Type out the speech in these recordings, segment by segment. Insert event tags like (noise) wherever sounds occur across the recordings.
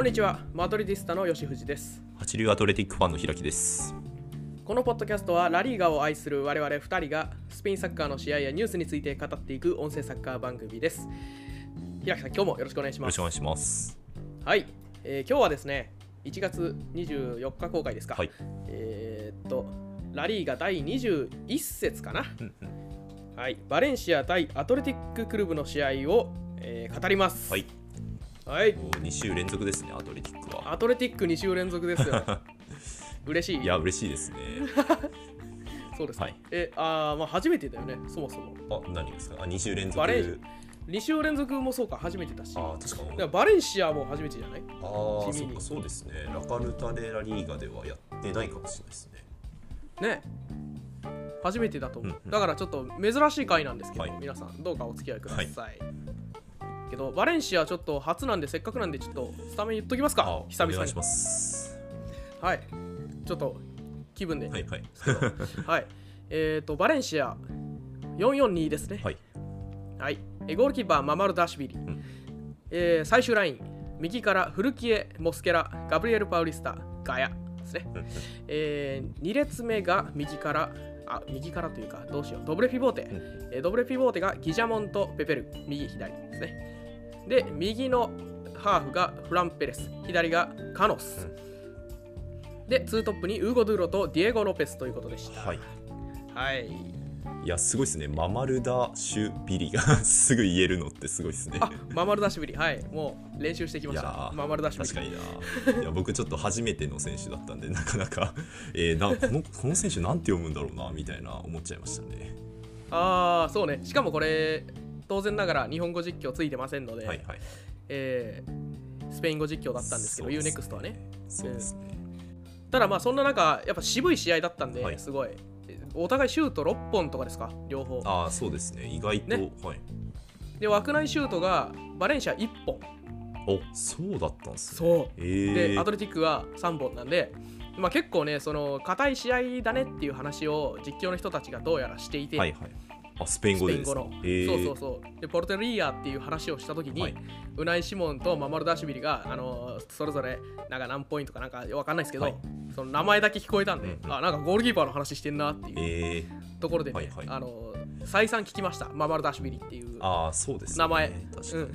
こんにちは、マドリディスタの吉藤です。八流アトレティックファンの平木です。このポッドキャストはラリーガを愛する我々2人がスペインサッカーの試合やニュースについて語っていく音声サッカー番組です。平木さん、今日もよろしくお願いしますよろしくお。願いします。はい、えー今日はですね、1月24日公開ですか。はい。えーっと、ラリーガ第21節かな。うんうんはい、バレンシア対アトレティッククルブの試合を、えー語ります。はい。はい、もう2週連続ですね、アトレティックは。アトレティック2週連続ですよ。(laughs) 嬉しい。いや、嬉しいですね。(laughs) そうですか。はいえ、あーまあ初めてだよね、そもそも。あ、何ですか？あ、2週連続。バレン2週連続もそうか、初めてだし。あ、確かに。バレンシアも初めてじゃない？あー地味にそうか、そうですね。ラカルタでラリーガではやってないかもしれないですね。ね。初めてだと思う。うんうんだからちょっと珍しい回なんですけど、はい皆さんどうかお付き合いください。けど、バレンシアちょっと初なんで、せっかくなんで、ちょっとスタメン言っときますかあ、、久々にお願いし。ます。はい。ちょっと気分で。はいはい。はい。(laughs) えっ、と、バレンシア442ですね。はい。はい。えゴールキーパー、ママルダシビリ。んえー最終ライン、右からフルキエ、モスケラ、ガブリエル・パウリスタ、ガヤですね。え2列目が右から、あ、右からというか、どうしよう、ドブレピボーテ。んえードブレピボーテがギジャモンとペペル、右、左ですね。で、右のハーフがフランペレス、左がカノス。で、ツートップにウーゴ・ドゥーロとディエゴ・ロペスということでした。はい。はい。いや、すごいですね。ママルダ・シュビリが (laughs) すぐ言えるのってすごいですね。あ、ママルダシビリ。はい。もう練習してきましたママルダシビリ。確かにな。いや僕ちょっと初めての選手だったんでなかなか、(laughs) えー、なこのこの選手なんて読むんだろうなみたいな思っちゃいましたね。ああ、そうね。しかもこれ、当然ながら日本語実況ついてませんので、はいはい。えースペイン語実況だったんですけど、ね UNEXT はね。そうですね。ただまあそんな中、やっぱ渋い試合だったんで、はいすごい。お互いシュート6本とかですか、両方。ああそうですね。意外と、ねはい。で、枠内シュートがバレンシア1本。おそうだったんですね。そう。えー、で、アトレティックは3本なんで、まあ、結構ね、その硬い試合だねっていう話を実況の人たちがどうやらしていて、はいはい。あスペインス語でですの、えー、そうそうそう。でポルテリーヤっていう話をした時に、はい。ウナイ・シモンとママルダシビリがあのそれぞれなんか何ポイントかなんかわかんないですけど、はい。その名前だけ聞こえたんで、うんうんあなんかゴールキーパーの話してんなっていう。えー、ところでね、はいはい。あの再三聞きました。ママルダシビリっていうああそうですね。名前、確かに。うん、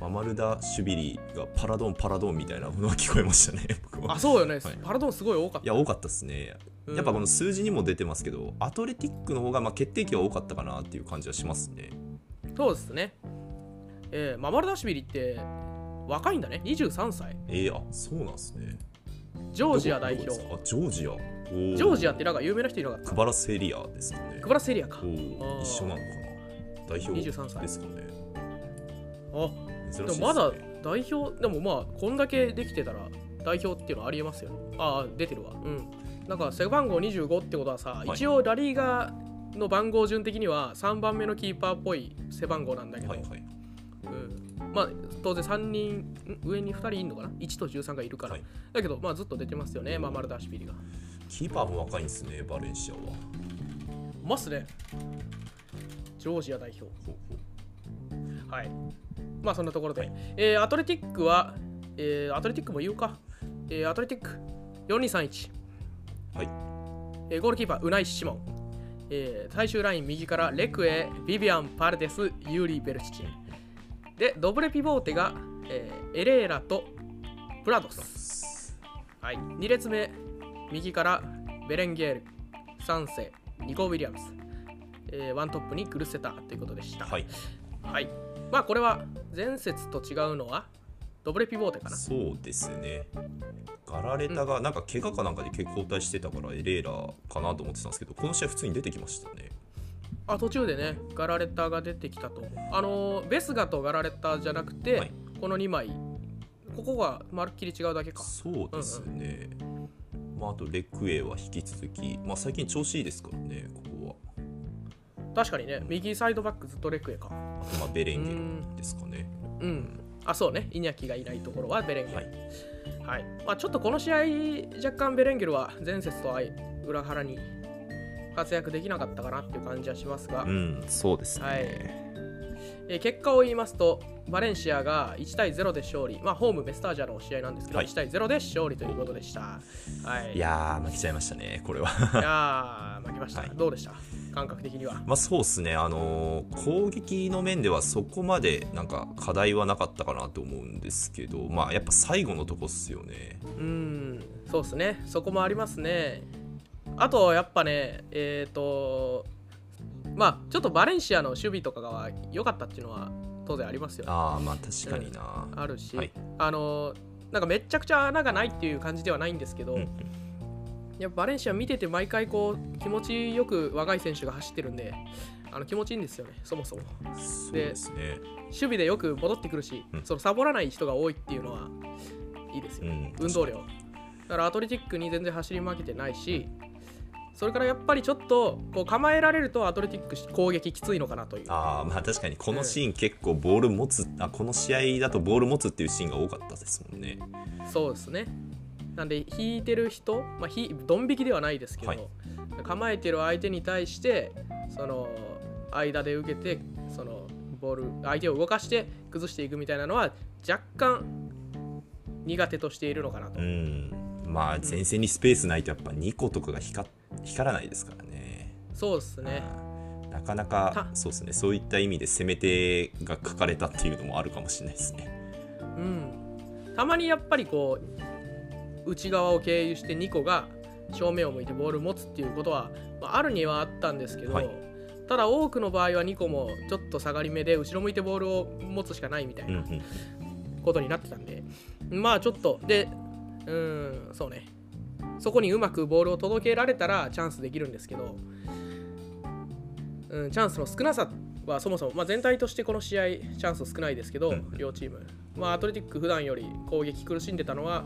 ママルダ・シュビリがパラドンパラドンみたいなものが聞こえましたね。僕は。あそうよね、はい。パラドンすごい多かった。いや多かったですね。うん。やっぱこの数字にも出てますけど、アトレティックの方がまあ決定機は多かったかなっていう感じはしますね。そうですね、えーママルダシビリって若いんだね。23歳。えー、あそうなんですね。ジョージア代表。あジョージア。ジョージアってなんか有名な人いなかったクバラセリアですかね。ク。バラセリアか。一緒なのかな？代表。23歳。ですかね。あ珍しいですね。でもまだ代表でもまあこんだけできてたら代表っていうのはありえますよああ出てるわ。うんなんか背番号25ってことはさ、い。一応ラリーガの番号順的には3番目のキーパーっぽい背番号なんだけど、はいはい。うん、まあ当然3人ん？上に2人いるのかな？1と13がいるから、はい。だけどまあずっと出てますよねママルダーシビリが。キーパーも若いんですね、バレンシアは。ますね。ジョージア代表。はい。まあそんなところで、はい。えーアトレティックは、えーアトレティックも言うか。えーアトレティック。4231、はい。えーゴールキーパー、ウナイ・シモン。えー最終ライン右からレクエ、ビビアン・パルデス、ユーリ・ベルチチン。で、ドブレピボーテが、えーエレーラとプラドス。はい。2列目、右からベレンゲール、サンセ、ニコ・ウィリアムス。えーワントップにクルセタということでした。はい。はい。まあこれは前節と違うのはドブレピボーテかな。そうですね。ガラレタがなんか怪我かなんかで結構交代してたからエレーラかなと思ってたんですけど、この試合普通に出てきましたね。あ途中でねガラレタが出てきたと。あのーベスガとガラレタじゃなくて、はいこの2枚ここがまるっきり違うだけか。そうですね。まあ、あとレクエは引き続き、まあ、最近調子いいですからね、ここは。確かにね右サイドバックずっとレクエか。あとまあベレンゲですかね。うん。あそうねイニャキがいないところはベレンゲル。ははいい。まあちょっとこの試合若干ベレンゲルは前節とは裏腹に活躍できなかったかなっていう感じはしますが。うん、そうですね。はい。えー結果を言いますとバレンシアが1対0で勝利、まあ、ホームメスタージャの試合なんですけど、はい。1対0で勝利ということでした。はい、いやー負けちゃいましたねこれは。いやー負けました、はい。どうでした？感覚的には。まあそうですね。あのー攻撃の面ではそこまでなんか課題はなかったかなと思うんですけどまあやっぱ最後のとこっすよね。うん、そうですね、そこもありますね。あと、やっぱね、えっ、と、まあ、ちょっとバレンシアの守備とかが良かったっていうのは当然ありますよ。ね。ああまあ確かにな、あるし、はい。あの、なんかめっちゃくちゃ穴がないっていう感じではないんですけど、うやっぱバレンシア見てて毎回こう気持ちよく若い選手が走ってるんで、あの気持ちいいんですよね、そもそも。そうですね。守備でよく戻ってくるし、うん。そのサボらない人が多いっていうのはいいですよ、うん運動量。だからアトレティックに全然走り負けてないしそれからやっぱりちょっとこう構えられるとアトレティック攻撃きついのかなという。ああまあ確かにこのシーン結構ボール持つあこの試合だとボール持つっていうシーンが多かったですもんね。そうですね。なんで引いてる人、まあ、ひドン引きではないですけど、はい。構えてる相手に対してその間で受けてそのボール相手を動かして崩していくみたいなのは若干苦手としているのかなと。うん。まあ前線にスペースないとやっぱ2個とかが光っ光らないですからね。そうですね。うんなかなかたそうですね。そういった意味で攻め手が書かれたっていうのもあるかもしれないですね。うん。たまにやっぱりこう内側を経由して2個が正面を向いてボールを持つっていうことは、まあ、あるにはあったんですけど、はい。ただ多くの場合は2個もちょっと下がり目で後ろ向いてボールを持つしかないみたいうんうなん。ことになってたんで、まあちょっとでうんそうねそこにうまくボールを届けられたらチャンスできるんですけど、うん、チャンスの少なさはそもそも、まあ、全体としてこの試合チャンス少ないですけど、うん。両チーム、まあ、アトレティック普段より攻撃苦しんでたのは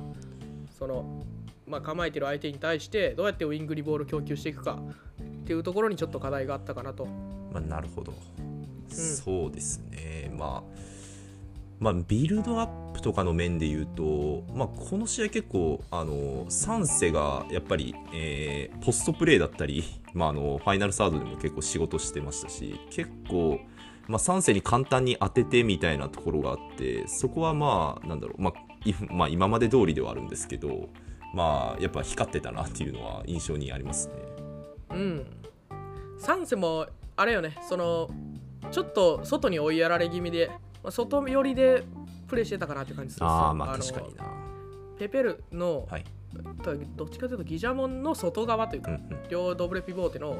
その、まあ、構えてる相手に対してどうやってウイングにボールを供給していくかっていうところにちょっと課題があったかなと。まあ、なるほど、そうですね。まあまあ、ビルドアップとかの面で言うと、まあ、この試合結構あのサンセがやっぱり、えーポストプレーだったり、(laughs) まあ、あのファイナルサードでも結構仕事してましたし結構、まあ、サンセに簡単に当ててみたいなところがあってそこはまあなんだろう、まあまあ、今まで通りではあるんですけど、まあ、やっぱ光ってたなっていうのは印象にありますね。うん。サンセもあれよね、そのちょっと外に追いやられ気味で、まあ、外寄りでプレーしてたかなって感じするんですよああまあの確かにな。ペペルの、はいどっちかというとギジャモンの外側というか、うんうん両ドブレピボーテの、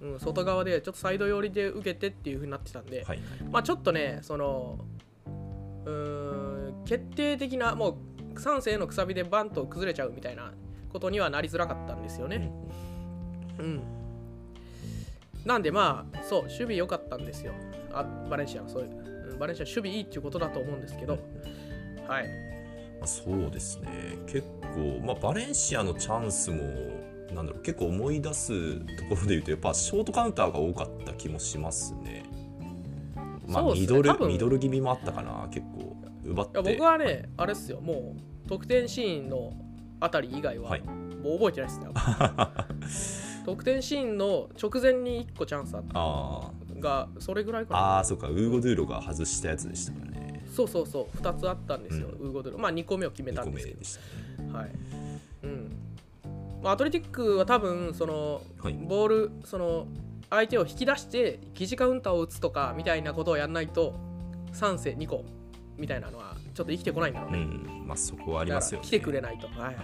うん、外側でちょっとサイド寄りで受けてっていう風になってたんで、はいまあちょっとね、そのうーん決定的なもう3世のくさびでバンと崩れちゃうみたいなことにはなりづらかったんですよね。うん。なんでまあそう守備良かったんですよ。あバレンシアはそういう、うんバレンシア守備いいっていうことだと思うんですけど、はい。まあそうですね。結構、まあ、バレンシアのチャンスもなんだろう結構思い出すところで言うとやっぱショートカウンターが多かった気もしますね。まあ、ミドルミドル気味もあったかな結構奪っいやて僕はね、あれっすよ、もう得点シーンのあたり以外は、はい。もう覚えてないっすね。(laughs) 得点シーンの直前に1個チャンスあった。あが、それぐらいかーな。あーそうかウーゴ・ドゥーロが外したやつでしたからねそうそうそう、2つあったんですよ、うウーゴドゥロ。まあ2個目を決め2個たんですけどねはい。うん。まあ、アトレティックは多分、その、はいボール、その、相手を引き出して、疑似カウンターを打つとかみたいなことをやらないと、3世2個みたいなのは、ちょっと生きてこないんだろううね。んまあそこはありますよね来てくれないと。はいはい。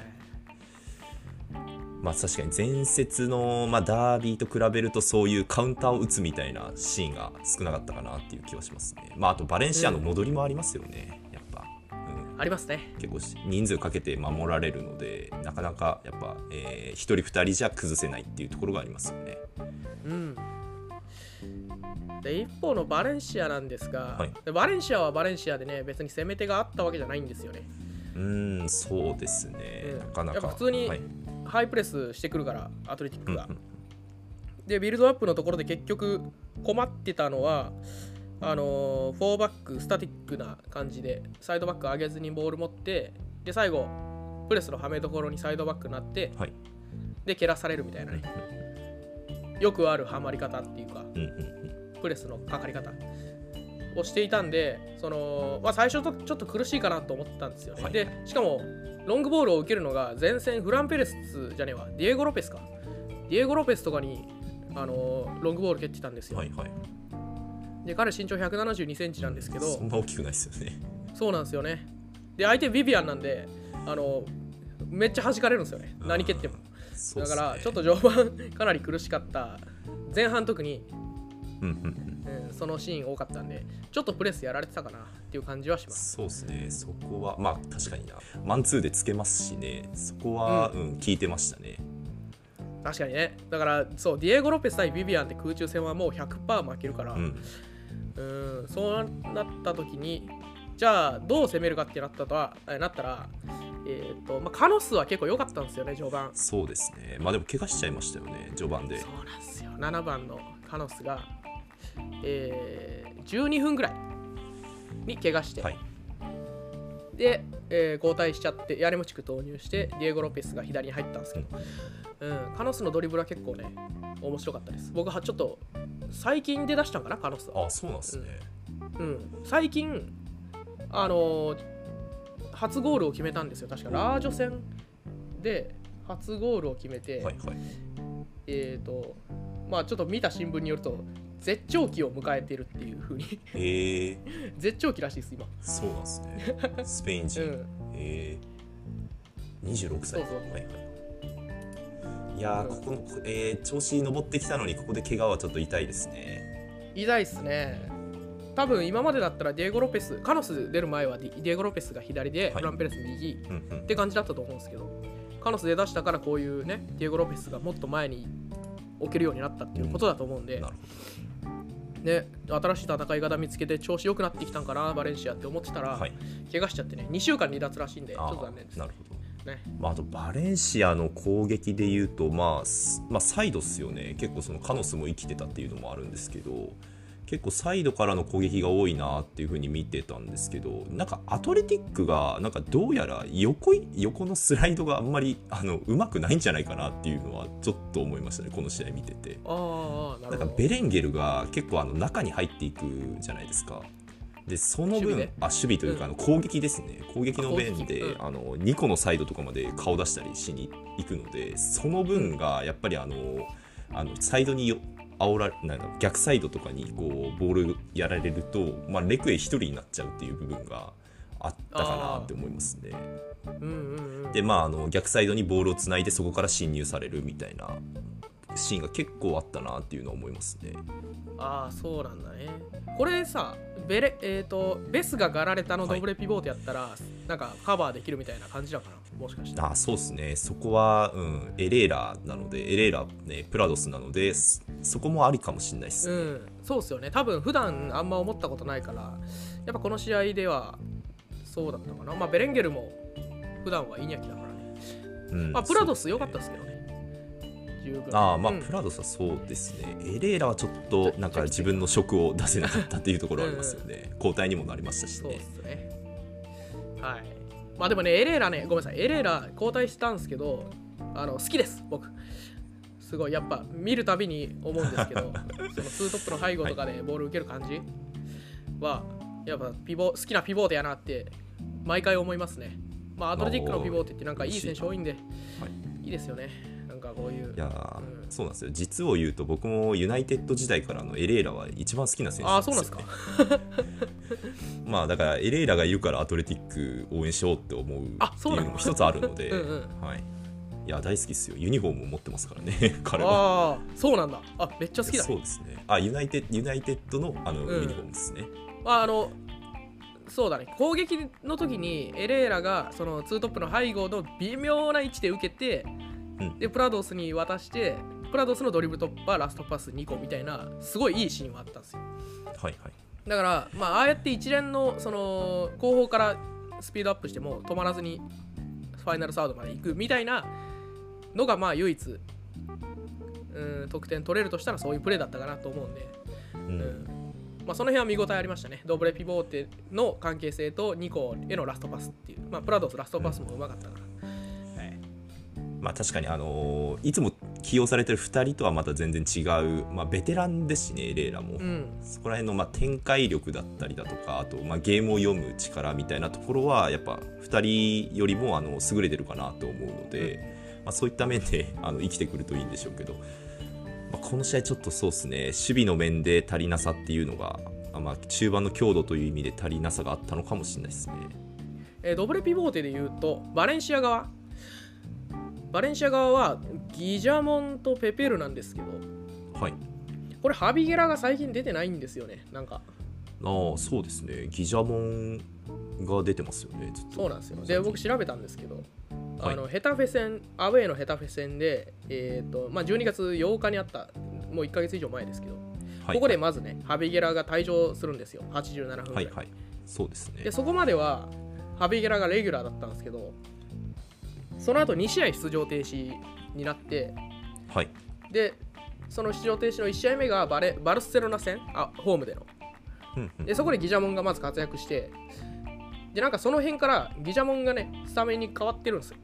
まあ確かに前節の、まあ、ダービーと比べるとそういうカウンターを打つみたいなシーンが少なかったかなっていう気はしますね。まああとバレンシアの戻りもありますよね、やっぱ。うんありますね。結構し人数かけて守られるのでなかなかやっぱ、えー、1人2人じゃ崩せないっていうところがありますよね。うん。で一方のバレンシアなんですが、はいでバレンシアはバレンシアでね別に攻め手があったわけじゃないんですよね。うーんそうですね、うんなかなか普通にはいハイプレスしてくるからアトレティックが。でビルドアップのところで結局困ってたのはあのー、4バックスタティックな感じでサイドバック上げずにボール持ってで最後プレスのはめどころにサイドバックになってはい。で蹴らされるみたいなね。よくあるはまり方っていうかプレスのかかり方。をしていたんでその、まあ、最初とちょっと苦しいかなと思ったんですよね、はい。でしかもロングボールを受けるのが前線フランペレスじゃねえわ。ディエゴ・ロペスか。ディエゴ・ロペスとかにあのロングボール蹴ってたんですよ、はいはい。で彼身長1 7 2センチなんですけど、そんな大きくないですよね。そうなんですよね。で相手ビビアンなんであのめっちゃ弾かれるんですよね。何蹴っても。ね。だからちょっと序盤かなり苦しかった。前半特に、うんうんそのシーン多かったんでちょっとプレスやられてたかなっていう感じはします。そうですね。そこはまあ確かにな。マンツーでつけますしね。そこは、ううん聞いてましたね。確かにね。だからそうディエゴ・ロペス対ビビアンって空中戦はもう100%負けるから、うん。うんそうなった時にじゃあどう攻めるかってなったとはえなったらえっ、とまあカノスは結構良かったんですよね序盤。そうですね。まあでも怪我しちゃいましたよね序盤で。そうなんですよ。7番のカノスが、えー12分ぐらいに怪我して、はい。で、えー交代しちゃってヤレムチク投入してディエゴ・ロペスが左に入ったんですけど、うん、カノスのドリブルは結構ね面白かったです。僕はちょっと最近で出したんかなカノスは、あそうなんですね、うん、最近あのー初ゴールを決めたんですよ。確かラージョ戦で初ゴールを決めて、はいはい。えっ、とまあちょっと見た新聞によると絶頂期を迎えてるっていう風に。へえ。絶頂期らしいです今。そうなんですね。(laughs) スペイン人、うん。へえ。26歳。そうそう。はいはいいやーここの、えー調子に上ってきたのにここで怪我はちょっと痛いですね。痛いっすね。多分今までだったらディエゴ・ロペスカノス出る前はディエゴ・ロペスが左で、はい。フランペレス右。うんうん。って感じだったと思うんですけどカノス出だしたからこういうねディエゴ・ロペスがもっと前に置けるようになったっていうことだと思うんで、なるね、新しい戦い方見つけて調子良くなってきたんかなバレンシアって思ってたら、はい。怪我しちゃってね2週間離脱らしいんでちょあっと残念です。ーなるほど。ね。まあ、あとバレンシアの攻撃でいうと、まあすまあ、サイドっすよね。結構そのカノスも生きてたっていうのもあるんですけど結構サイドからの攻撃が多いなっていう風に見てたんですけどなんかアトレティックがなんかどうやら横い横のスライドがあんまりあのうまくないんじゃないかなっていうのはちょっと思いましたねこの試合見てて。なるほど。なんかベレンゲルが結構あの中に入っていくじゃないですか。でその分守備ねあ守備というか、あの攻撃ですね。攻撃の面で、あの2個のサイドとかまで顔出したりしに行くのでその分がやっぱりあのあのサイドによ煽らなんか逆サイドとかにこうボールやられると、まあ、レクエ1人になっちゃうっていう部分があったかなって思いますね。うんうんうんでまああの逆サイドにボールをつないでそこから侵入されるみたいなシーンが結構あったなっていうのは思いますね。ああそうなんだねこれさベレえっ、とベスがガラレタのドブレピボートやったら、なんかカバーできるみたいな感じなのかな？もしかして。あそうですね、そこは、うん、エレーラなので、エレーラ、ね、プラドスなので、そそこもありかもしれないですね。うん。そうっすよね。多分普段あんま思ったことないからやっぱこの試合ではそうだったかな。まあベレンゲルも普段はイニャキだからね。うん。まあプラドス良かったですけどね。ああまあ、うん。プラドスはそうですね、エレーラはちょっとなんか自分の色を出せなかったっていうところはありますよね、交代にもなりましたしそうっね。すねはい。まあでもねエレーラねごめんなさい。エレーラ交代したんですけどあの好きです僕。すごいやっぱ見るたびに思うんですけど (laughs) そのツートップの背後とかでボール受ける感じはやっぱピボ好きなピボーテやなって毎回思いますね。まあアトレティックのピボーテってなんかいい選手多いんではいいいですよねこういう。いやーうん。そうなんですよ。実を言うと僕もユナイテッド時代からのエレーラは一番好きな選手ああそうなんですよか。ね (laughs) まあだからエレーラがいるからアトレティック応援しようって思うってあそうなのいうのも一つあるのでうんうん。はい、いや大好きですよ。ユニフォームも持ってますからね (laughs) 彼は。ああそうなんだ。あめっちゃ好きだ。そうですね。あユナイテユナイテッドのあの、うん。ユニフォームですね。まああのそうだね。攻撃の時にエレーラがそのツートップの背後の微妙な位置で受けて、うんでプラドスに渡してプラドスのドリブル突破ラストパス2個みたいなすごいいいシーンはあったんですよはいはいだからまあああやって一連のその後方からスピードアップしても止まらずにファイナルサードまで行くみたいなのがまあ唯一うん得点取れるとしたらそういうプレーだったかなと思うんでうんうんまあ、その辺は見応えありましたね。ドブレピボーテの関係性とニコへのラストパスっていう。まあ、プラドスラストパスもうまかったから。はい、まあ確かにあのーいつも起用されてる2人とはまた全然違う、まあ、ベテランですしねレイラも、うん。そこら辺のまあ展開力だったりだとかあとまあゲームを読む力みたいなところはやっぱ2人よりもあの優れてるかなと思うので、まあ、そういった面であの生きてくるといいんでしょうけど、まあ、この試合ちょっとそうですね。守備の面で足りなさっていうのが、あまあ、中盤の強度という意味で足りなさがあったのかもしれないですね。えードブレピボーテで言うとバレンシア側バレンシア側はギジャモンとペペルなんですけどはい。これハビゲラが最近出てないんですよねなんか。ああそうですね。ギジャモンが出てますよねずっと。そうなんですよ。で僕調べたんですけど、はい。あのヘタフェ戦アウェーのヘタフェ戦で、えーとまあ、12月8日にあったもう1ヶ月以上前ですけど、はい。ここでまずねハビゲラが退場するんですよ。87分ぐらい、はいはい。そうですね。でそこまではハビゲラがレギュラーだったんですけどその後2試合出場停止になってはい。でその出場停止の1試合目がバレバルセロナ戦あホームでの。うんうん。でそこでギジャモンがまず活躍してでなんかその辺からギジャモンがねスタメンに変わってるんですよ。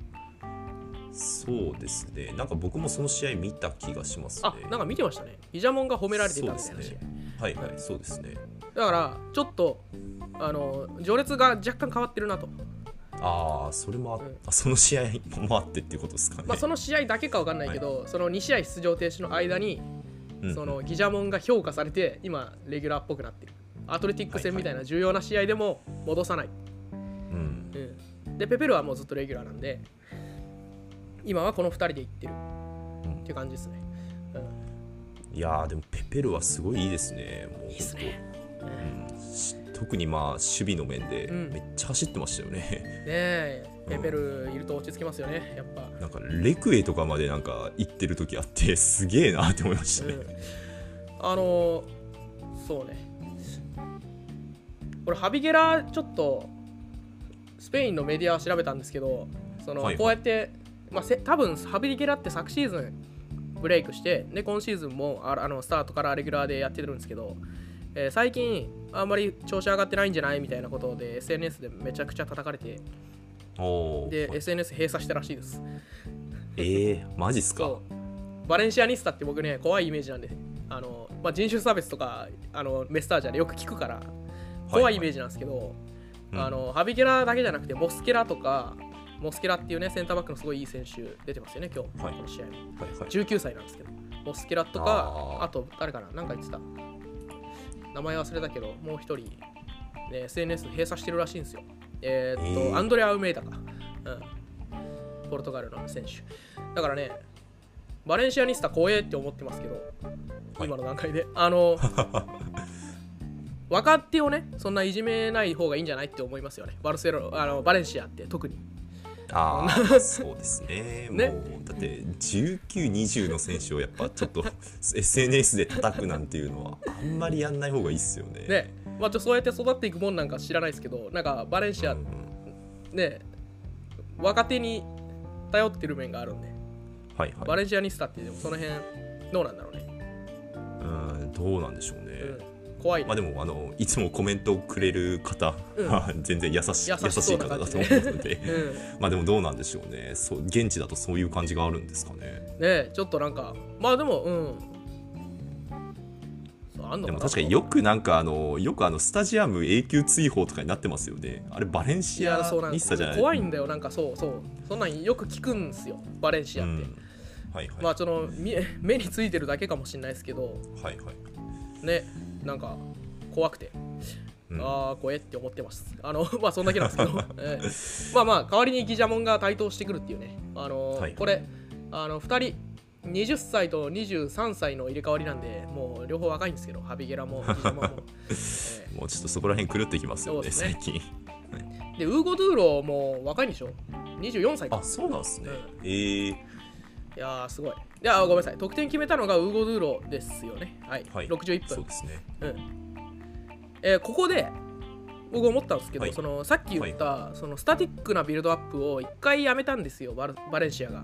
そうですね。なんか僕もその試合見た気がしますね。あなんか見てましたね。ギジャモンが褒められてたみたいな試合、そうですはいはいそうですね。だからちょっとあの序列が若干変わってるなと、ああそれもあ、うん。あその試合もあってっていうことですかね、まあ、その試合だけか分かんないけど、その2試合出場停止の間にうん。そのギジャモンが評価されて今レギュラーっぽくなってる。アトレティック戦みたいな重要な試合でも戻さない、うん。うん、でペペルはもうずっとレギュラーなんで今はこの2人でいってる。っていう感じですね、うん、いやーでもペペルはすごいいいですね。もういいっすね。うん。し特にまあ守備の面でうん。めっちゃ走ってましたよね、ねえペペルいると落ち着きますよね。やっぱ、なんかレクエとかまでなんか行ってる時あって (laughs) すげえなって思いましたね、うん、あのそうね。これハビゲラちょっとスペインのメディアは調べたんですけどその、こうやって、まあ、せ多分ハビゲラって昨シーズンブレイクしてで今シーズンもああのスタートからレギュラーでやってるんですけど、えー最近あんまり調子上がってないんじゃないみたいなことで SNS でめちゃくちゃ叩かれてで SNS 閉鎖したらしいです。えー、マジっすか？バレンシアニスタって僕ね怖いイメージなんであの、まあ、人種差別とかあのメスタージャでよく聞くから怖いイメージなんですけど、うん。あのハビゲラだけじゃなくてモスケラとかモスケラっていうねセンターバックのすごいいい選手出てますよね今日、はい。この試合。はいはい。19歳なんですけどモスケラとかあと誰かな何か言ってた名前忘れたけどもう一人、ね、SNS 閉鎖してるらしいんですよ。えーっと、えー。アンドレア・ウメイダか、うん、ポルトガルの選手。だからねバレンシアニスタ怖えって思ってますけど、はい。今の段階で。あの (laughs) 若手をねそんないじめない方がいいんじゃないって思いますよね。バルセロあのバレンシアって特にああ (laughs) そうですね。ね。もうだって1920の選手をやっぱちょっと (laughs) SNS で叩くなんていうのはあんまりやんない方がいいっすよね。ね。まあ、ちょそうやって育っていくもんなんか知らないですけどなんかバレンシア、うんね若手に頼ってる面があるんで、はいはい。バレンシアニスタってでもその辺どうなんだろうね、うんどうなんでしょうね、うん、怖い。ね、まあでもあのいつもコメントをくれる方は、(laughs) 全然優しい優優しい方だと思うので。うん。まあでもどうなんでしょうね。そう現地だとそういう感じがあるんですかね。ねちょっとなんかまあでもうん。でも確かによくなんかあのよくあのスタジアム永久追放とかになってますよね。あれバレンいシアやそうなんです。ニッサじゃない？怖いんだよなんかそうそう。そんなんよく聞くんですよ。バレンシアって、うん。はいはい、まあそのみ目についてるだけかもしれないですけど。はいはい。ねなんか怖くて、うん。ああ怖えって思ってます。あの (laughs) まあそんだけなんですけど、(laughs) ええ。まあまあ代わりにギジャモンが台頭してくるっていうね。あの、はい。これあの2人20歳と23歳の入れ替わりなんでもう両方若いんですけどハビゲラもギジャモンも、(laughs) えもうちょっとそこら辺狂ってきますよねね。最近。えでウーゴ・ドゥーロも若いんでしょ？24歳か。あそうなんですね、うえー、いやーすごい。いやーごめんなさい。得点決めたのがウーゴ・ドゥーロですよね。はい、はい。61分。そうですね。うん。えーここで僕思ったんですけど、はい。そのさっき言った、そのスタティックなビルドアップを一回やめたんですよバルバレンシアが。あ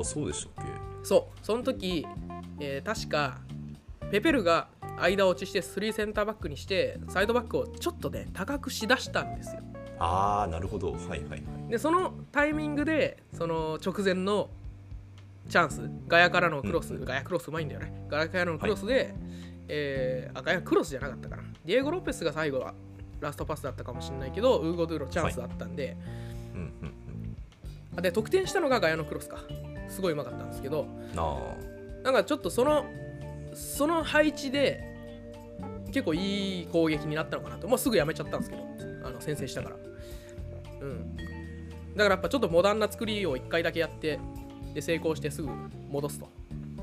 あそうでしたっけ？そう。その時、えー確かペペルが間落ちして3センターバックにしてサイドバックをちょっとね高くしだしたんですよ。ああなるほど。はいはいはい。でそのタイミングでその直前のチャンス。ガヤからのクロス、ガヤクロスうまいんだよね。ガヤからのクロスで、えーあガヤクロスじゃなかったかな。ディエゴ・ロペスが最後はラストパスだったかもしれないけどウーゴ・ドゥーロチャンスだったんで、うんうんあで得点したのがガヤのクロスか。すごいうまかったんですけど。なんかちょっとそのその配置で結構いい攻撃になったのかなと。もうすぐやめちゃったんですけど。あの先制したから。うん。だからやっぱちょっとモダンな作りを1回だけやってで成功してすぐ戻すと。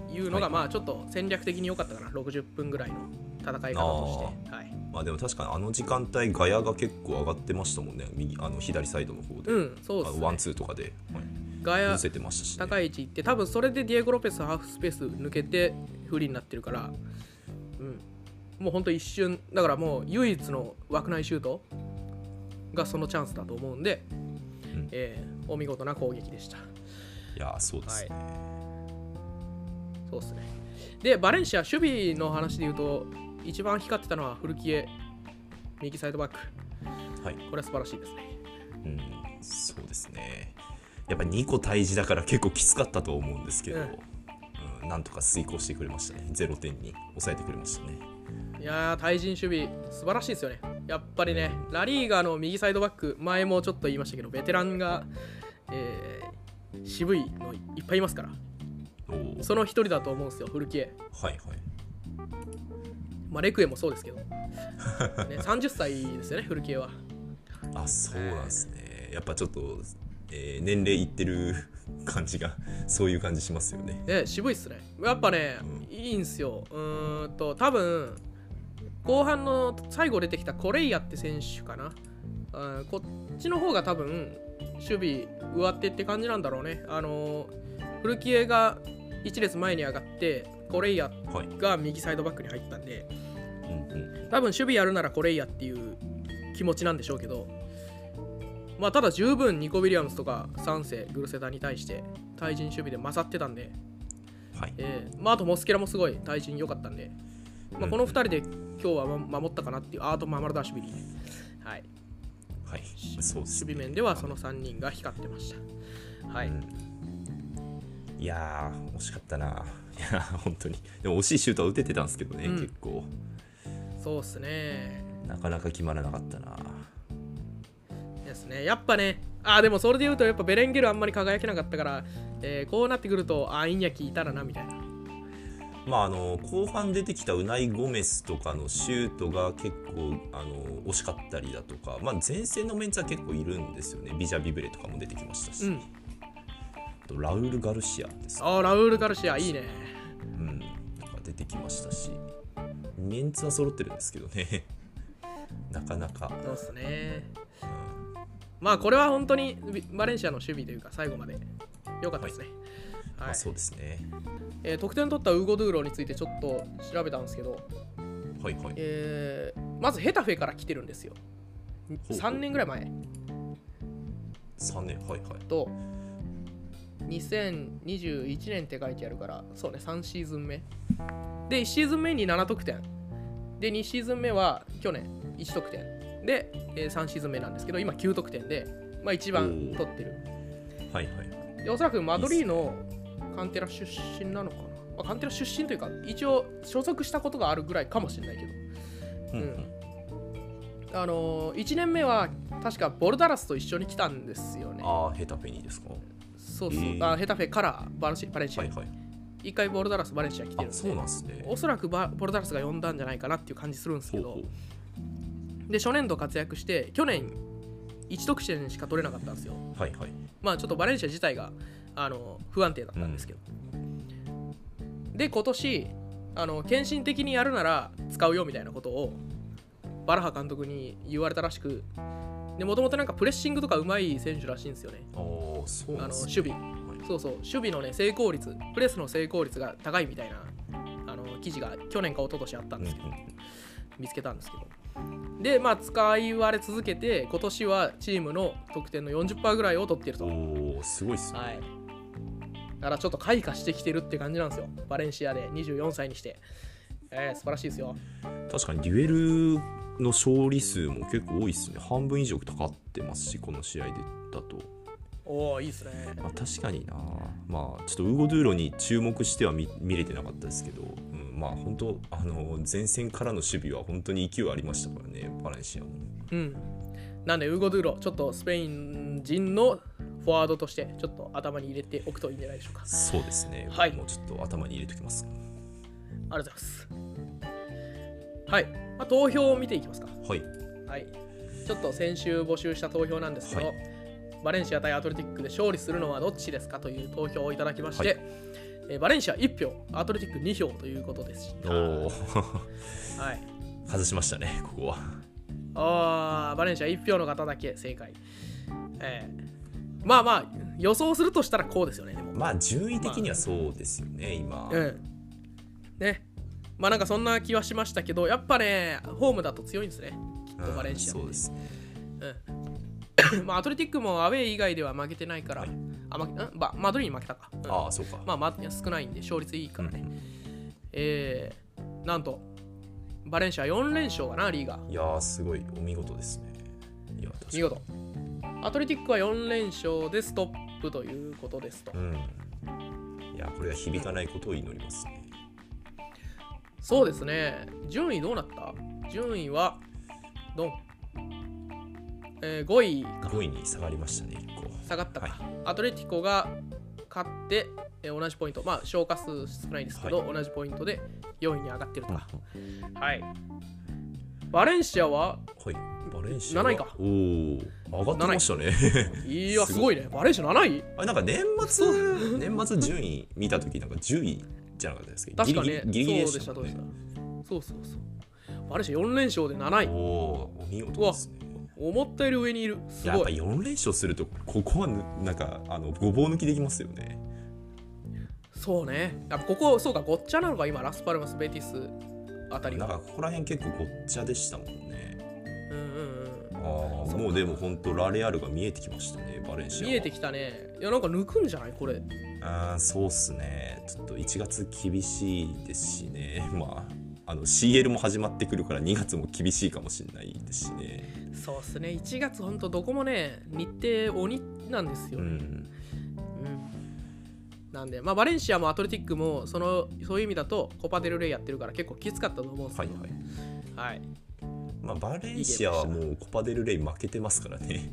いうのが、はい。まあちょっと戦略的に良かったかな。60分ぐらいの戦い方として、はい、まあでも確かにあの時間帯ガヤが結構上がってましたもんね。右あの左サイドの方で、うんそうです、あのワンね、ツーとかで、はい。ガヤ寄せてましたし、ね、高い位置行って多分それでディエゴ・ロペスハーフスペース抜けて不利になってるから、うん、もうほんと一瞬だからもう唯一の枠内シュートがそのチャンスだと思うんで、うん。えーお見事な攻撃でしたいやーそうですね、そうですね。でバレンシア守備の話で言うと一番光ってたのはフルキエ右サイドバック。はい、これは素晴らしいですね。うん、そうですね。やっぱ2個退治だから結構きつかったと思うんですけど、うん。うんなんとか遂行してくれましたね。0点に抑えてくれましたね。いやー対人守備素晴らしいですよね。やっぱりねラリーガの右サイドバック前もちょっと言いましたけどベテランが、えー渋いのいっぱいいますから。その一人だと思うんですよフルキエ、はいはい。まあ、レクエもそうですけど、(laughs) ね、30歳ですよねフルキエは。あそうなんですね。やっぱちょっと、えー年齢いってる感じがそういう感じしますよね。ね渋いっすね。やっぱね、ういいんすよ。うーんと多分後半の最後出てきたコレイヤって選手かな。あーこっちの方が多分守備上手って感じなんだろうね。あのーフルキエが1列前に上がってコレイヤはい。が右サイドバックに入ったんで多分守備やるならコレイヤっていう気持ちなんでしょうけどまあただ十分ニコ・ウィリアムスとかサンセグルセダに対して対人守備で勝ってたんではい。えーまあ、あとモスケラもすごい対人良かったんで、まあ、この2人で今日はま守ったかなっていうアート・ママルダシュビリ、はい、はい。そうです守備面ではその3人が光ってました。はい、うん。いやー惜しかったな。いやー本当に。でも惜しいシュートは打ててたんですけどね、うん。結構。そうっすね。なかなか決まらなかったな。ですね。やっぱね、あーでもそれで言うと、やっぱベレンゲルあんまり輝けなかったから、えーこうなってくると、あーインニャキいたらなみたいな。まああの後半出てきたウナイ・ゴメスとかのシュートが結構あの惜しかったりだとか、まあ、前線のメンツは結構いるんですよねビジャビブレとかも出てきましたし、うん。あとラウル・ガルシアですあーラウール・ガルシア、いいね。うん、とか出てきましたしメンツは揃ってるんですけどね (laughs) なかなか、そうっすね。うんまあこれは本当にビバレンシアの守備というか、最後まで良かったですね。はいまあ、そうですね。えー得点取ったウーゴ・ドゥーロについてちょっと調べたんですけど、はいはい。えーまずヘタフェから来てるんですよ。ほうほう。3年ぐらい前。3年はいはい。と2021年って書いてあるからそうね3シーズン目。で1シーズン目に7得点。で2シーズン目は去年1得点。で、えー3シーズン目なんですけど今9得点で、まあ、一番取ってる。はいはい。でおそらくマドリーのカンテラ出身なのかな、まあ、カンテラ出身というか一応所属したことがあるぐらいかもしれないけど。うんうん。あのー、1年目は確かボルダラスと一緒に来たんですよね。ああヘタフェニーですか？そうそう、えー。あヘタフェからバルシバレンシア、はいはい。一回ボルダラスバレンシア来てるんで。あそうなんですね。おそらくバボルダラスが呼んだんじゃないかなっていう感じするんですけど。ほうほう。で初年度活躍して去年1得点しか取れなかったんですよ。はいはい。まあちょっとバレンシア自体があの不安定だったんですけど、で今年あの献身的にやるなら使うよみたいなことをバラハ監督に言われたらしくでもともとなんかプレッシングとかうまい選手らしいんですよね。そうあの守備。はいそうそう。守備のね成功率プレスの成功率が高いみたいなあの記事が去年か一昨年あったんですけど、うん見つけたんですけど。でまあ使い割れ続けて今年はチームの得点の40%ぐらいを取っていると。おおすごいっすね、はい。だからちょっと開花してきてるって感じなんですよ。バレンシアで24歳にして。えー、素晴らしいですよ。確かにデュエルの勝利数も結構多いっすね。半分以上かかってますしこの試合でだと。おおいいですね。まあ、確かにな。まあちょっとウーゴ・ドゥーロに注目しては見見れてなかったですけど、うん、まあ本当あの前線からの守備は本当に勢いありましたからねバレンシアも。うん。なんでウーゴ・ドゥーロちょっとスペイン人のフォワードとしてちょっと頭に入れておくといいんじゃないでしょうか。そうですね、はい。僕もちょっと頭に入れておきます。ありがとうございます。はい、まあ、投票を見ていきますか。はい。はい。ちょっと先週募集した投票なんですけど、はい。バレンシア対アトレティックで勝利するのはどっちですかという投票をいただきまして、はい。えーバレンシア1票アトレティック2票ということでした。おおはい。外しましたねここは。あーバレンシア1票の方だけ正解。えーまあまあ予想するとしたらこうですよね。でもまあ順位的にはそうですよね、今、うん。ね。まあなんかそんな気はしましたけど、やっぱね、ホームだと強いんですね。きっとバレンシアそうですねうん。(coughs) まあアトレティックもアウェー以外では負けてないから、はいあ、ま、んばマドリーに負けたか。うんああそうかまあ、まあ、少ないんで勝率いいからね。えー、なんと、バレンシア4連勝かな、リーガ。いやーすごいお見事ですねいや見事。アトレティックは4連勝でストップということですと。うんいやこれは響かないことを祈りますねそうですね。順位どうなった？順位は、ドン。えー、5位か。5位に下がりましたね1個下がったか。はいアトレティコが勝って、えー同じポイント。まあ、消化数少ないですけど、は同じポイントで4位に上がってるとか。はい。バレンシアは、はいバレンシアは？7位かおお上がってましたねいや、(laughs) すごいね。バレンシア7位？あれなんか年末年末順位見た時なんか10位じゃなかったですか確かね。ギリギリでそうでしたねそう。そうそうそう。バレンシア4連勝で7位お。おお見事ですね思ったより上にいる。すやっぱごい。4連勝するとここはぬなんかあのごぼう抜きできますよねそうね。やっぱここ、そうか、ごっちゃなのか、今、ラスパルマス、ベティスあたりは。なんかここら辺結構ごっちゃでしたもんねうんうんうん。ああもうでも本当ラレアルが見えてきましたねバレンシアは見えてきたね。いや、なんか抜くんじゃない？これ。あーそうっすねちょっと1月厳しいですしね (laughs) まああの CL も始まってくるから2月も厳しいかもしれないですしねそうっすね。1月、ほんと、どこもね、日程鬼なんですよ。ううん。んなんで、まあ、バレンシアもアトレティックも、その、そういう意味だと、コパデルレイやってるから結構きつかったと思うんですけど。はいはいはい。まあバレンシアはもうコパデルレイ負けてますからね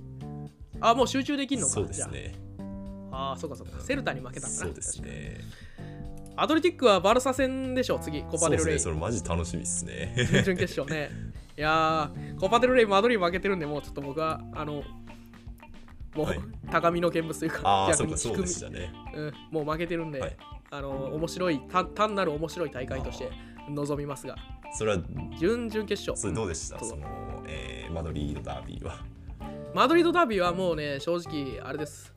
あ、もう集中できんのか？そうですねあ。ああ、そうかそうか。セルタに負けたそうですねアトレティックはバルサ戦でしょ、次、コパデルレイ。そうですねそれマジ楽しみですね準々決勝ね。いやー、コパデルレイ、マドリー負けてるんで、もうちょっと僕は、あの、もう、はい。高みの見物というか、ああそうかそう低みでしたね。うん、もう負けてるんで、はい。あの、面白い単、単なる面白い大会として臨みますが、それは準々決勝。それどうでした？そう。その、えーマドリードダービーは。マドリードダービーはもうね、正直、あれです。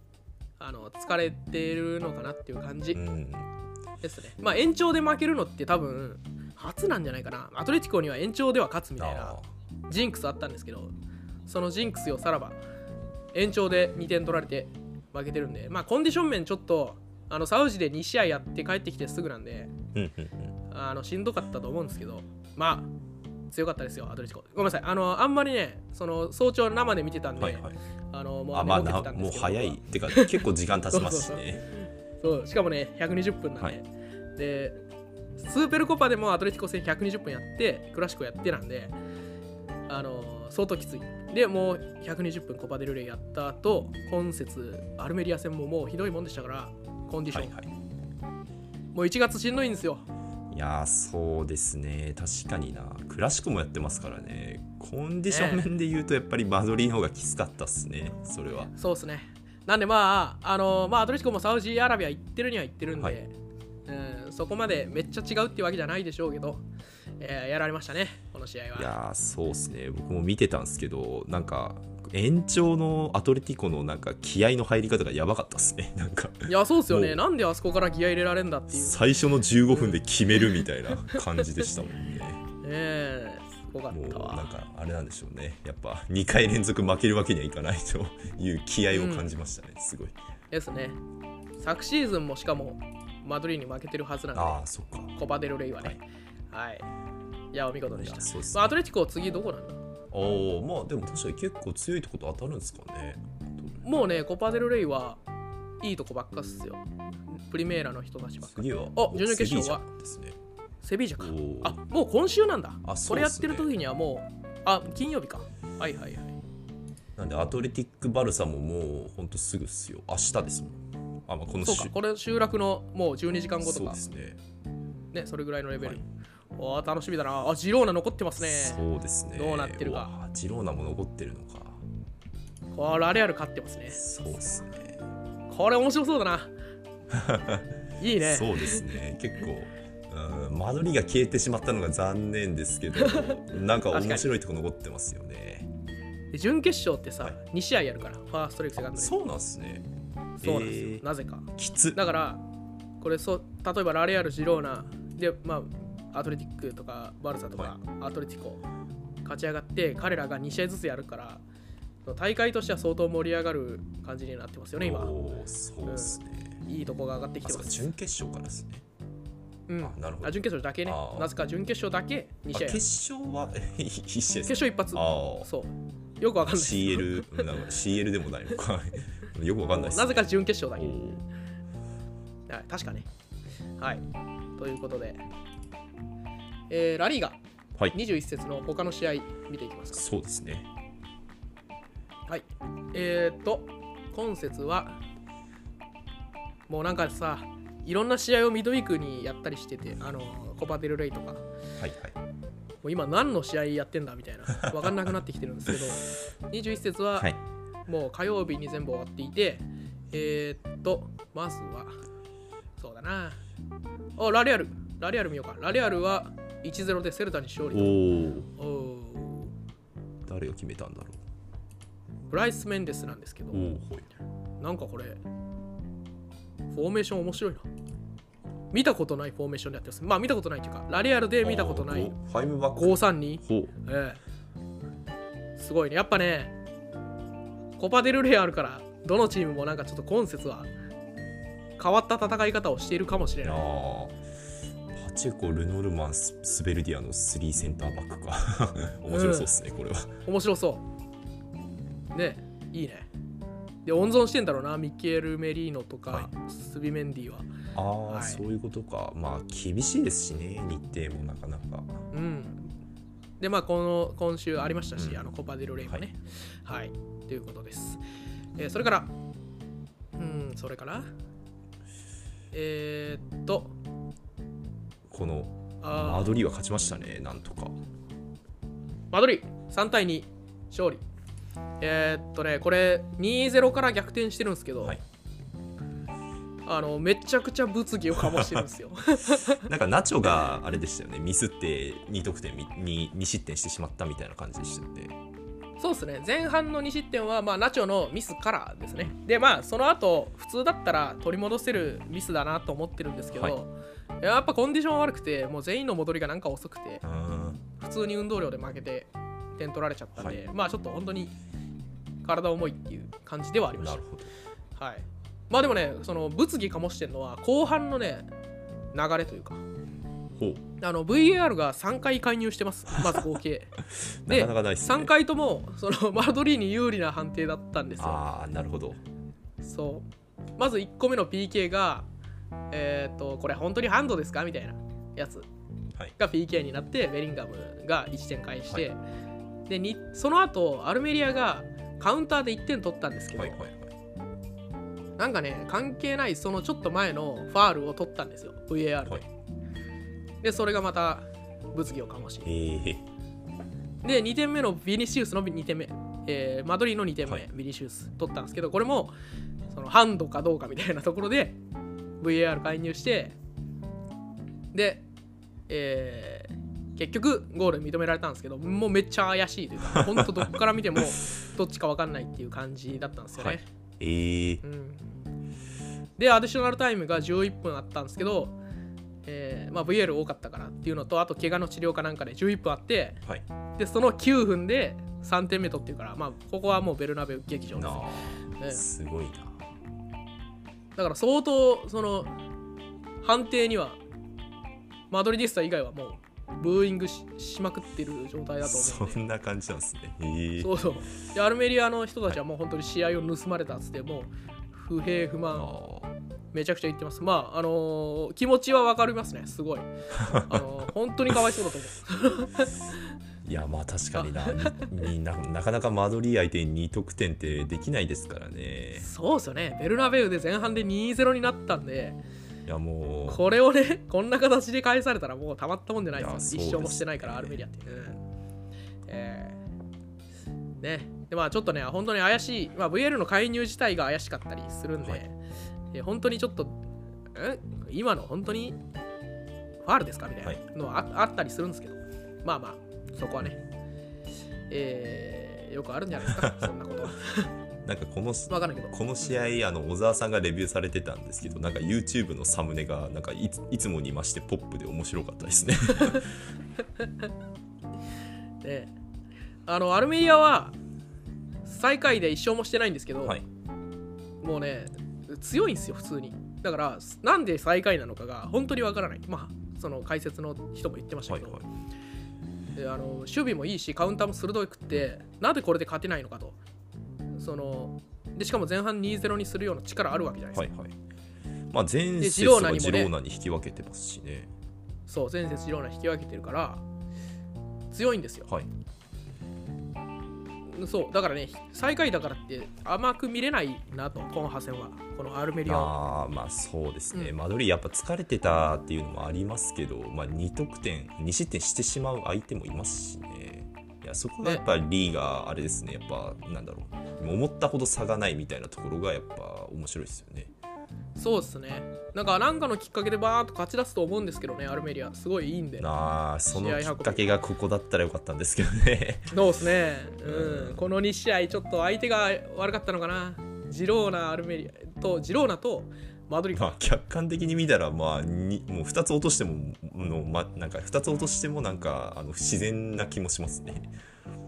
あの、疲れてるのかなっていう感じうん。ですね。まあ、延長で負けるのって多分、初なんじゃないかな。アトレティコには延長では勝つみたいなあジンクスあったんですけど、そのジンクスをさらば、延長で2点取られて負けてるんで、まあ、コンディション面ちょっと、あのサウジで2試合やって帰ってきてすぐなんで、あのしんどかったと思うんですけど、まあ、強かったですよ、アトレティコ。ごめんなさい、あの、あんまりね、その早朝生で見てたんで、はいはい。あのもうあまあもう早い。ってか結構時間経ちますしね。そうしかもね、120分なんで、はいで、スーペルコパでもアトレティコ戦120分やって、クラシコやってなんで、あの相当きつい。で、もう120分コパデルレイやった後、今節、アルメリア戦ももうひどいもんでしたから、コンディション。はいはいもう1月しんどいんですよ。いやーそうですね確かになクラシコもやってますからねコンディション面で言うとやっぱりマドリーの方がきつかったっすねそれはそうですね。なんでまあ、あのまあ、アトレティコもサウジアラビア行ってるには行ってるんで、はいうん、そこまでめっちゃ違うってわけじゃないでしょうけど、えーやられましたね、この試合は。いやーそうっすね僕も見てたんですけどなんか延長のアトレティコのなんか気合の入り方がやばかったっすね (laughs) なんかいや、そうですよね。なんであそこからギア入れられんだっていう。ね最初の15分で決めるみたいな (laughs) 感じでしたもんねえ、すごかったわ。なんかあれなんでしょうねやっぱ2回連続負けるわけにはいかないという気合を感じましたね、すごいですね。昨シーズンもしかもマドリーに負けてるはずなんで、ああそっかコパデルレイはね。はい。い、や、お見事でした。そうっすね。まあ、アトレティコ次どこなんだ？おおまあでも確かに結構強いとこと当たるんですかね。もうねコパデルレイはいいとこばっかっすよ。プリメーラの人たちばっか次はあ準々決勝は？セビージャですね。セビージャか。あもう今週なんだ。あそうっすね。これやってる時にはもうあ金曜日か。はいはいはい。なんでアトレティック・バルサももうほんとすぐっすよ。明日ですもん。あまあこの週。そうか。これ収録のもう12時間後とか。そうですね。ねそれぐらいのレベル、はいおー楽しみだな。あジローナ残ってますね。そうですね。どうなってるか。ジローナも残ってるのか。これラレアル勝ってますね。そうですね。これ面白そうだな。(laughs) いいね。そうですね。結構うん間取りが消えてしまったのが残念ですけど (laughs) なんか面白いとこ残ってますよね。で準決勝ってさ、はい。2試合やるからファーストレグセカンドそうなんですね。そうなんですよ、えーなぜか。きつだからこれそう例えばラレアル・ジローナ。でまあアトレティックとかバルサとかアトレティコ勝ち上がって彼らが2試合ずつやるから大会としては相当盛り上がる感じになってますよね今。そうですね、いいとこが上がってきてます。準決勝からですね。うん。あなるほど。あ準決勝だけね。なぜか準決勝だけ2試合。決勝は (laughs) 一試合決勝一発。ああそう。よくわかんない。CL なんか CL でもないのか。(laughs) よくわかんないです、ね、なぜか準決勝だおけー。はい、確かね。はい。ということで、えーラリーガはい21節の他の試合見ていきますか。そうですねはい。えー、っと、今節は、もうなんかさ、いろんな試合をミドウィークにやったりしてて、あの、コパデルレイとか、もはいはい。う今何の試合やってんだみたいな、わかんなくなってきてるんですけど、(laughs) 21節ははい。もう火曜日に全部終わっていて、えー、っと、まずは、そうだな。あ、ラリアル。ラリアル見ようか。ラリアルは1-0でセルタに勝お利。お。おー誰が決めたんだろブライス・メンデスなんですけど。なんかこれ、フォーメーション面白いな。見たことないフォーメーションでやってます。まあ見たことないというか、ラリアルで見たことないあー。ファイブバック。532。ほう。ええすごいね。やっぱね、コパデルレイあるから、どのチームもなんかちょっと今節は変わった戦い方をしているかもしれあない。チェコ、ルノルマン、ススベルディアの3センターバックか。(laughs) 面白そうですね、これは。面白そう。ねいいね。で、温存してんだろうな、ミケル・メリーノとか、はスビメンディは。ああ、はいそういうことか。まあ、厳しいですしね、日程もなかなか。うん。で、まあ、この今週ありましたし、うんあのコパデルレイもね。はい。ということです。えーそれから、うん、それから、えー、っと、この、マドリーは勝ちましたね、なんとか。マドリー3対2勝利。えーっとね、これ2-0から逆転してるんですけど、はいあのめちゃくちゃ物議を醸してるんですよ。(laughs) なんかナチョがあれでしたよね、ミスって2得点に 2, 失点してしまったみたいな感じでしたよね。そうですね、前半の2失点は、まあ、ナチョのミスからですね。で、まあ、その後普通だったら取り戻せるミスだなと思ってるんですけど、はいやっぱコンディション悪くて、もう全員の戻りがなんか遅くて、あ普通に運動量で負けて点取られちゃったんで、はまあ、ちょっと本当に体重いっていう感じではありました。はい。まあでもね、その物議醸してるのは後半のね、流れというか、ほう。あの VAR が3回介入してます、まず合計。(laughs) なかなかないっすね3回ともその (laughs) マルドリーに有利な判定だったんですよ。ああ、なるほど。そう。まず1個目の PK が、えっ、と、これ本当にハンドですか？みたいなやつはい。が PK になって、ベリンガムが1点返して、でにその後アルメリアがカウンターで1点取ったんですけど、はいはいはい。なんかね、関係ないそのちょっと前のファールを取ったんですよ、VAR で。はいで、それがまた物議を醸し。ええで、2点目のビニシウスの2点目、えーマドリーの2点目、はい。ビニシウス取ったんですけど、これもそのハンドかどうかみたいなところで VAR 介入して、で、えー結局ゴール認められたんですけど、もうめっちゃ怪しいというか、(laughs) 本当どこから見てもどっちか分かんないっていう感じだったんですよね。はい。ええうん。で、アディショナルタイムが11分あったんですけど、えーまあ、VL 多かったからっていうのと、あと怪我の治療かなんかで11分あって、はい。で、その9分で3点目取ってるから、まあ、ここはもうベルナベウ劇場ですなよ。あ、ええすごいな。だから相当、その、判定には、マドリディスタ以外はもうブーイングししまくってる状態だと思うそんな感じなんですねそうそうでアルメリアの人たちはもう本当に試合を盗まれたっつってもう不平不あ満ー。めちゃくちゃ言ってます。まああのー気持ちは分かりますね。すごい。あのー (laughs) 本当にかわいそうだと思う。いやまあ確かにな。ににななかなかマドリー相手に2得点ってできないですからね。そうですよね。ベルナベウで前半で2-0になったんで。いやもう。これをねこんな形で返されたらもうたまったもんじゃないですよ。いや一勝もしてないから、アルメリアって、うん。えーね。でまあちょっとね本当に怪しい、まあ、VL の介入自体が怪しかったりするんで、はい。え本当にちょっとん今の本当に？ファールですか？みたいなのはあ,、あったりするんですけど。まあまあそこはね。えーよくあるんじゃないですか？(laughs) そんなことは。(laughs) なんかこの分かこの試合、あの小沢さんがレビューされてたんですけどなんか YouTube のサムネがなんかいついつもに増してポップで面白かったですね。で (laughs) あのアルメリアは最下位で一勝もしてないんですけど、はい。もうね強いんですよ普通に。だからなんで最下位なのかが本当にわからない。まあその解説の人も言ってましたけど、はいはい。であの守備もいいしカウンターも鋭くってなんでこれで勝てないのかと。そのでしかも前半2-0にするような力あるわけじゃないですか、はいはい。まあ前で節ジローナにもね。はジローナに引き分けてますしね。そう前節ジローナ引き分けてるから強いんですよ。はいそうだからね最下位だからって甘く見れないなとコンハ戦は。このアルメリア。はあーまあそうですね、うん。マドリーやっぱ疲れてたっていうのもありますけど、まあ、2得点2失点してしまう相手もいますしね。いやそこがやっぱリーがあれですね。やっぱなんだろう。思ったほど差がないみたいなところがやっぱ面白いですよねそうですね。なんかなんかのきっかけでバーッと勝ち出すと思うんですけどねアルメリア。すごいいいんで。なあそのきっかけがここだったらよかったんですけどね。そうですね、うん。うん。この2試合ちょっと相手が悪かったのかな。ジローナアルメリアとジローナとマドリーまあ客観的に見たらまあにもう2つ落としてもの、ま、なんか2つ落としてもなんかあの不自然な気もしますね。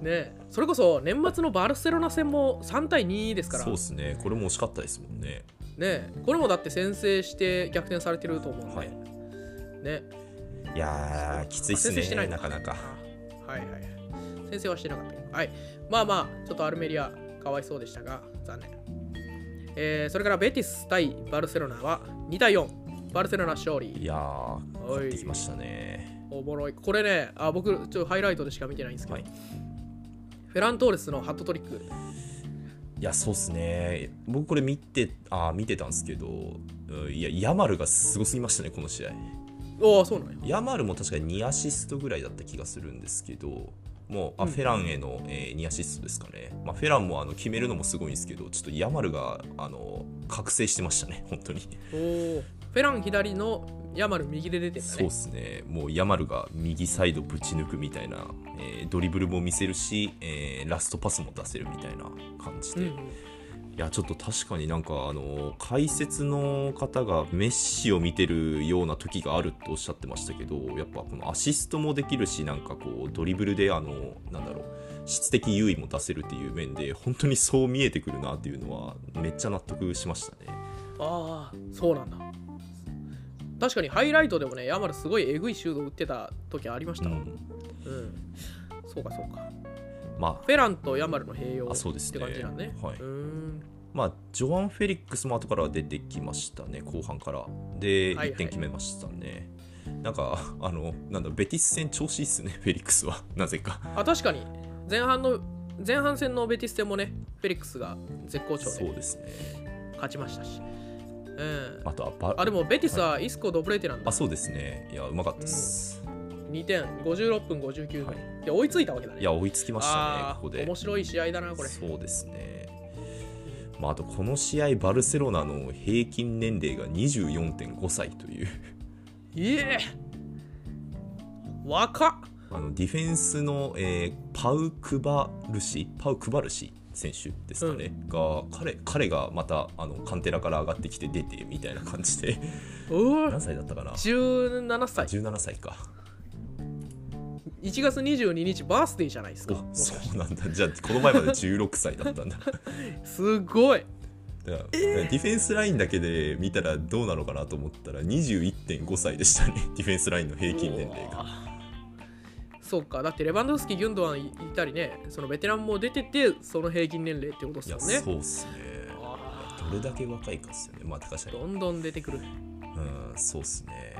ね。それこそ年末のバルセロナ戦も3対2ですから。そうですね。これも惜しかったですもんねねこれもだって先制して逆転されてると思うんで、はい。ね。いやーきついっす先制してなねいのなかなか。はいはい先制はしてなかった。けどはい。まあまあちょっとアルメリアかわいそうでしたが残念。えーそれからベティス対バルセロナは2対4バルセロナ勝利。いやー勝ってきましたね。おもろい。これねあ僕ちょっとハイライトでしか見てないんですけど、はい。フェラントーレスのハットトリックいやそうっすね。僕これ見てあー見てたんですけどうんいやヤマルがすごすぎましたねこの試合。おおそうなんや。ヤマルも確かに2アシストぐらいだった気がするんですけどもうあうんフェランへの、えー2アシストですかね、まあ、フェランもあの決めるのもすごいんですけどちょっとヤマルがあの覚醒してましたね本当に。おおフェラン左のヤマル右で出てるんだね。そうですね。もうヤマルが右サイドぶち抜くみたいな、えードリブルも見せるし、えーラストパスも出せるみたいな感じで、うんうんいやちょっと確かになんかあの解説の方がメッシを見てるような時があるとおっしゃってましたけどやっぱこのアシストもできるしなんかこうドリブルであのなんだろう質的優位も出せるっていう面で本当にそう見えてくるなっていうのはめっちゃ納得しましたね。ああそうなんだ。確かにハイライトでもねヤマルすごいえぐいシュート打ってた時ありましたわうん。うん、そうかそうかまフェランとヤマルの併用あそうですね。って感じなんね。はい。ん。まあジョアン・フェリックスも後から出てきましたね後半から。ではい1点決めましたね。なんか (laughs) あのなんだベティス戦調子いいっすね (laughs) フェリックスは。なぜか。あ確かに。前半の前半戦のベティス戦もねフェリックスが絶好調でそうですね。勝ちましたし。うん。あとはバあでもベティスはイスコ・ドブレーテなんだ。あそうですね。いやうまかったです、2点56分59分、はい。い、や追いついたわけだね。いや追いつきましたねここで。面白い試合だなこれ。そうですね。まあ、あとこの試合バルセロナの平均年齢が24.5歳という。いえ。若っ。あのディフェンスの、えーパウ・クバルシパウ・クバルシ選手ですかね、が彼彼がまたあのカンテラから上がってきて出てみたいな感じで。何歳だったかな？17歳。17歳か1月22日バースデーじゃないですか。そうなんだ。じゃあこの前まで16歳だったんだ。すごい。らだからディフェンスラインだけで見たらどうなのかなと思ったら21.5歳でしたね。(laughs) ディフェンスラインの平均年齢が。そうか。だってレバンドフスキーギュンドワンいいたりね。そのベテランも出ててその平均年齢ってことですいやよねそうっすね。あどれだけ若いかっすよね。まあ高橋どんどん出てくる。うんそうっすね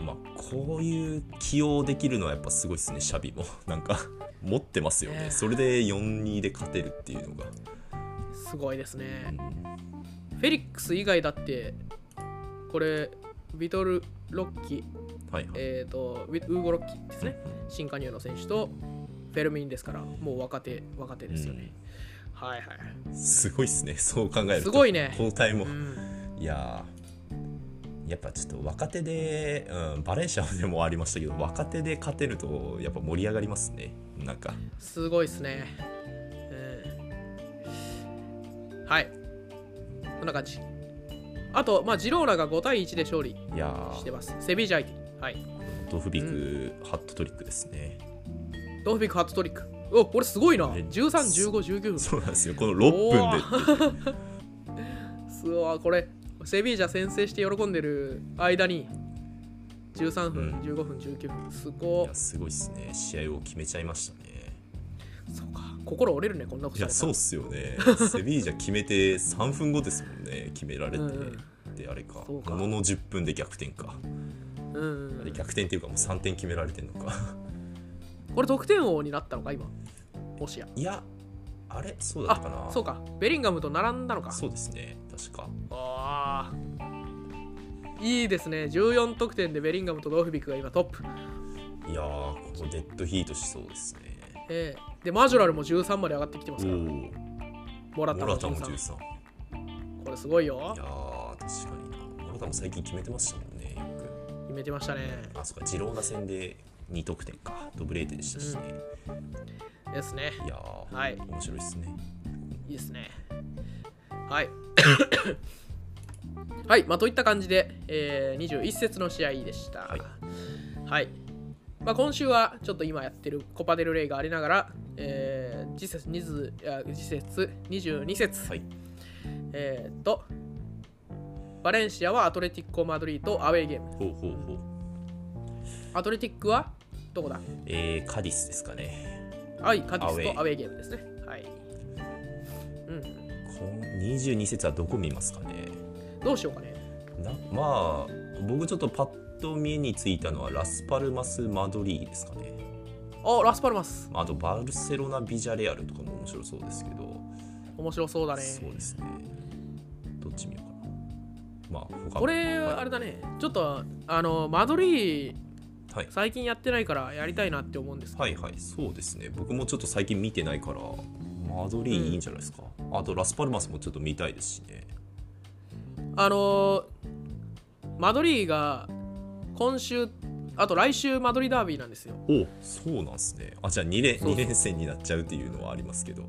まあこういう起用できるのはやっぱすごいっすねシャビも。(laughs) なんか持ってますよね。ねそれで4-2で勝てるっていうのが、すごいですうねん。フェリックス以外だってこれビトル・ロッキはいはい、えー、とウーゴ・ロッキですね。新加入の選手とフェルミンですからもう若手若手ですよね、はいはい。すごいっすね。そう考えると。すごいね。交代も、うん。いやーやっぱちょっと若手で、うん、バレンシアでもありましたけど若手で勝てるとやっぱ盛り上がりますね。なんか。すごいですね、うん。はい。こんな感じ。あと、まあ、ジローナが5対1で勝利してます。セビージャ相手にはい。ドフビク、ハットトリックですね。ドーフビックハットトリック。おこれすごいな。ね131519分。そうなんですよ。この6分で。(laughs) すごい。これセビージャ先制して喜んでる間に13分、うん。15分19分。すごいやすごいっすね。試合を決めちゃいましたね。そうか。心折れるねこんなこといやそうっすよね。セビージャ決めて3分後ですもんね決められて、うんうん。であれか。ものの10分で逆転か、うんあれ逆転っていうかもう3点決められてんのか。これ得点王になったのか今。もしや。いやあれ？そうだったかな。あそうか。ベリンガムと並んだのか。そうですね確か。あー。いいですね。14得点でベリンガムとドーフビックが今トップ、いやーここデッドヒートしそうですね。ええ。でマジョラルも13まで上がってきてますから。モラタもモラタも13 13いこれすごいよ。やー確かにな。モラタも最近決めてましたもんねよ決めてましたね。く。あそうか。ジローナ戦で2得点か。ドブレーテでしたしね、ですね。いやー、はい。面白いですね。いいですねはい。(coughs) はいまあといった感じで、えー21節の試合でした。はい。はい。まあ、今週はちょっと今やってるコパデルレイがありながら、えー、次節2ずいや次節22節、はい。えーっとバレンシアはアトレティッコ・マドリーとアウェーゲーム。ほうほうほう。アトレティックはどこだ？えー、カディスですかね。はいカディスとアウェーゲームですね。はい。うん22節はどこ見ますかね？どうしようかね。なまあ僕ちょっとパッと見についたのはラスパルマス・マドリーですかね。あラスパルマス。あとバルセロナ・ビジャレアルとかも面白そうですけど。面白そうだね。そうですね。どっち見ようかな。まあ他も。これはいあれだね。ちょっとあのマドリーはい。最近やってないからやりたいなって思うんですはいはい。そうですね。僕もちょっと最近見てないからマドリーいいんじゃないですか、あとラスパルマスもちょっと見たいですしね。あのマドリーが今週あと来週マドリーダービーなんですよ。おそうなんですね。あじゃあ2連そうそう。二連戦になっちゃうっていうのはありますけど。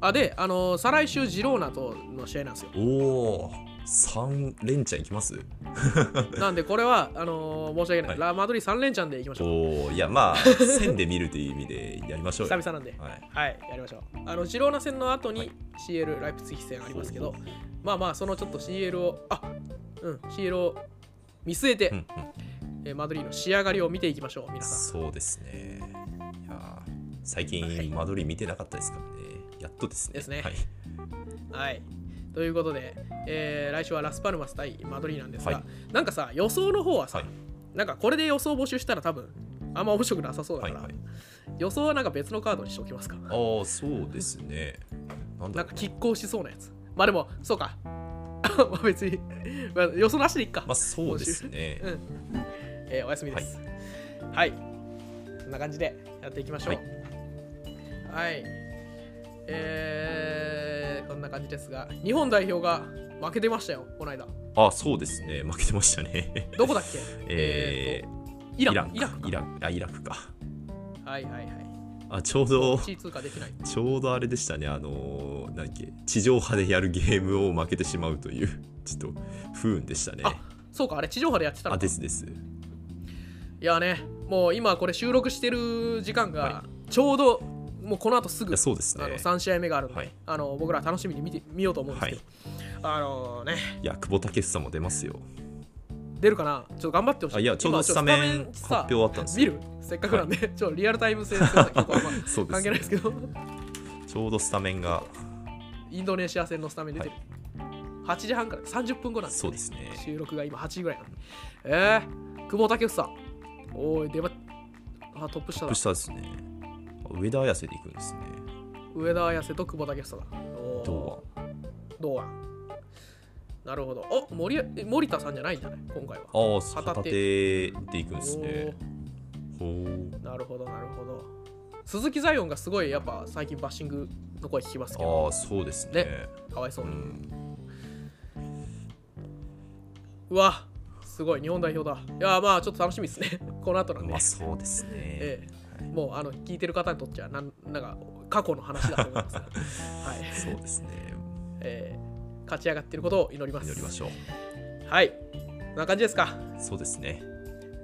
あであの再来週ジローナとの試合なんですよ。おお3連チャンいきます？(laughs) なんでこれはあの申し訳ない、はい。ラマドリー3連チャンでいきましょう。おおいやまあ (laughs) 線で見るという意味でやりましょうよ。久々なんで。はい。はいやりましょう。あのジローナ戦の後にはい。CL ライプツィヒ戦ありますけどほうほうほまあまあそのちょっと CL をあうん CL を見据えて、ううんうん。えーマドリーの仕上がりを見ていきましょう皆さん。そうですね。いやー最近、はい。マドリー見てなかったですからね。やっとですね。ですね。はい、はい。ということで、えー来週はラスパルマス対マドリーなんですが、はいなんかさ、予想の方はさ、はいなんかこれで予想募集したら多分、あんま面白くなさそうだから、はいはい予想はなんか別のカードにしておきますか。ああそうですねなんか拮抗しそうなやつ。まあでも、そうか。(laughs) まあ別に、まあ、予想なしでいっか。まあそうですねうん。えーおやすみです。はい。こんな感じでやっていきましょう。はい。えー、こんな感じですが、日本代表が負けてましたよ、この間。あそうですね。負けてましたね。どこだっけ？(laughs) えーイラン。イランイランか。かイランあイラクか。はいはいはい。あちょうど1位通過できない。ちょうどあれでしたね。あのー、っけ地上波でやるゲームを負けてしまうというちょっと不運でしたね。あそうか、あれ地上波でやってたのか。あですです。いやね、もう今これ収録してる時間がはちょうど、もうこの後すぐそうですね。あの3試合目があるんで、はい。あの僕ら楽しみに見て見ようと思うんですけど、あのね、いや久保建英も出ますよ。出るかな？ちょっと頑張ってほしい。あいやちょうど今スタメン発表あったんですよ。見る？スせっかくなんで、ちょっとリアルタイム性とか結構あんまそうです、ね、関係ないですけど、ちょうどスタメンが。インドネシア戦のスタメン出てる。8時半から30分後なんですよね。そうですね。収録が今8時ぐらいなんで。えー、久保建英。おい、出ま、あ、トップ下だ。トップ。下ですね上田綺世で行くんですね上田綺世と久保建英だ。おー堂堂安。なるほど。お森え森田さんじゃないんじゃない？今回は。安ああ旗手で行くんですねほうなるほど、なるほど。鈴木ザイオンがすごいやっぱ最近バッシングの声聞きますけど、ああそうですねねかわいそうに。うんうわ、すごい、日本代表だ。いや、まあちょっと楽しみですね。この後なんで。まあそうですね、ええ、もうあの聞いてる方にとってはなんなんか過去の話だと思いますが。(laughs) はい。そうですねえー勝ち上がっていることを祈ります。祈りましょうはい。こんな感じですか。そうですね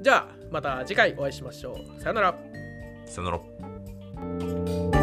じゃあ、また次回お会いしましょう。さよなら。さよなら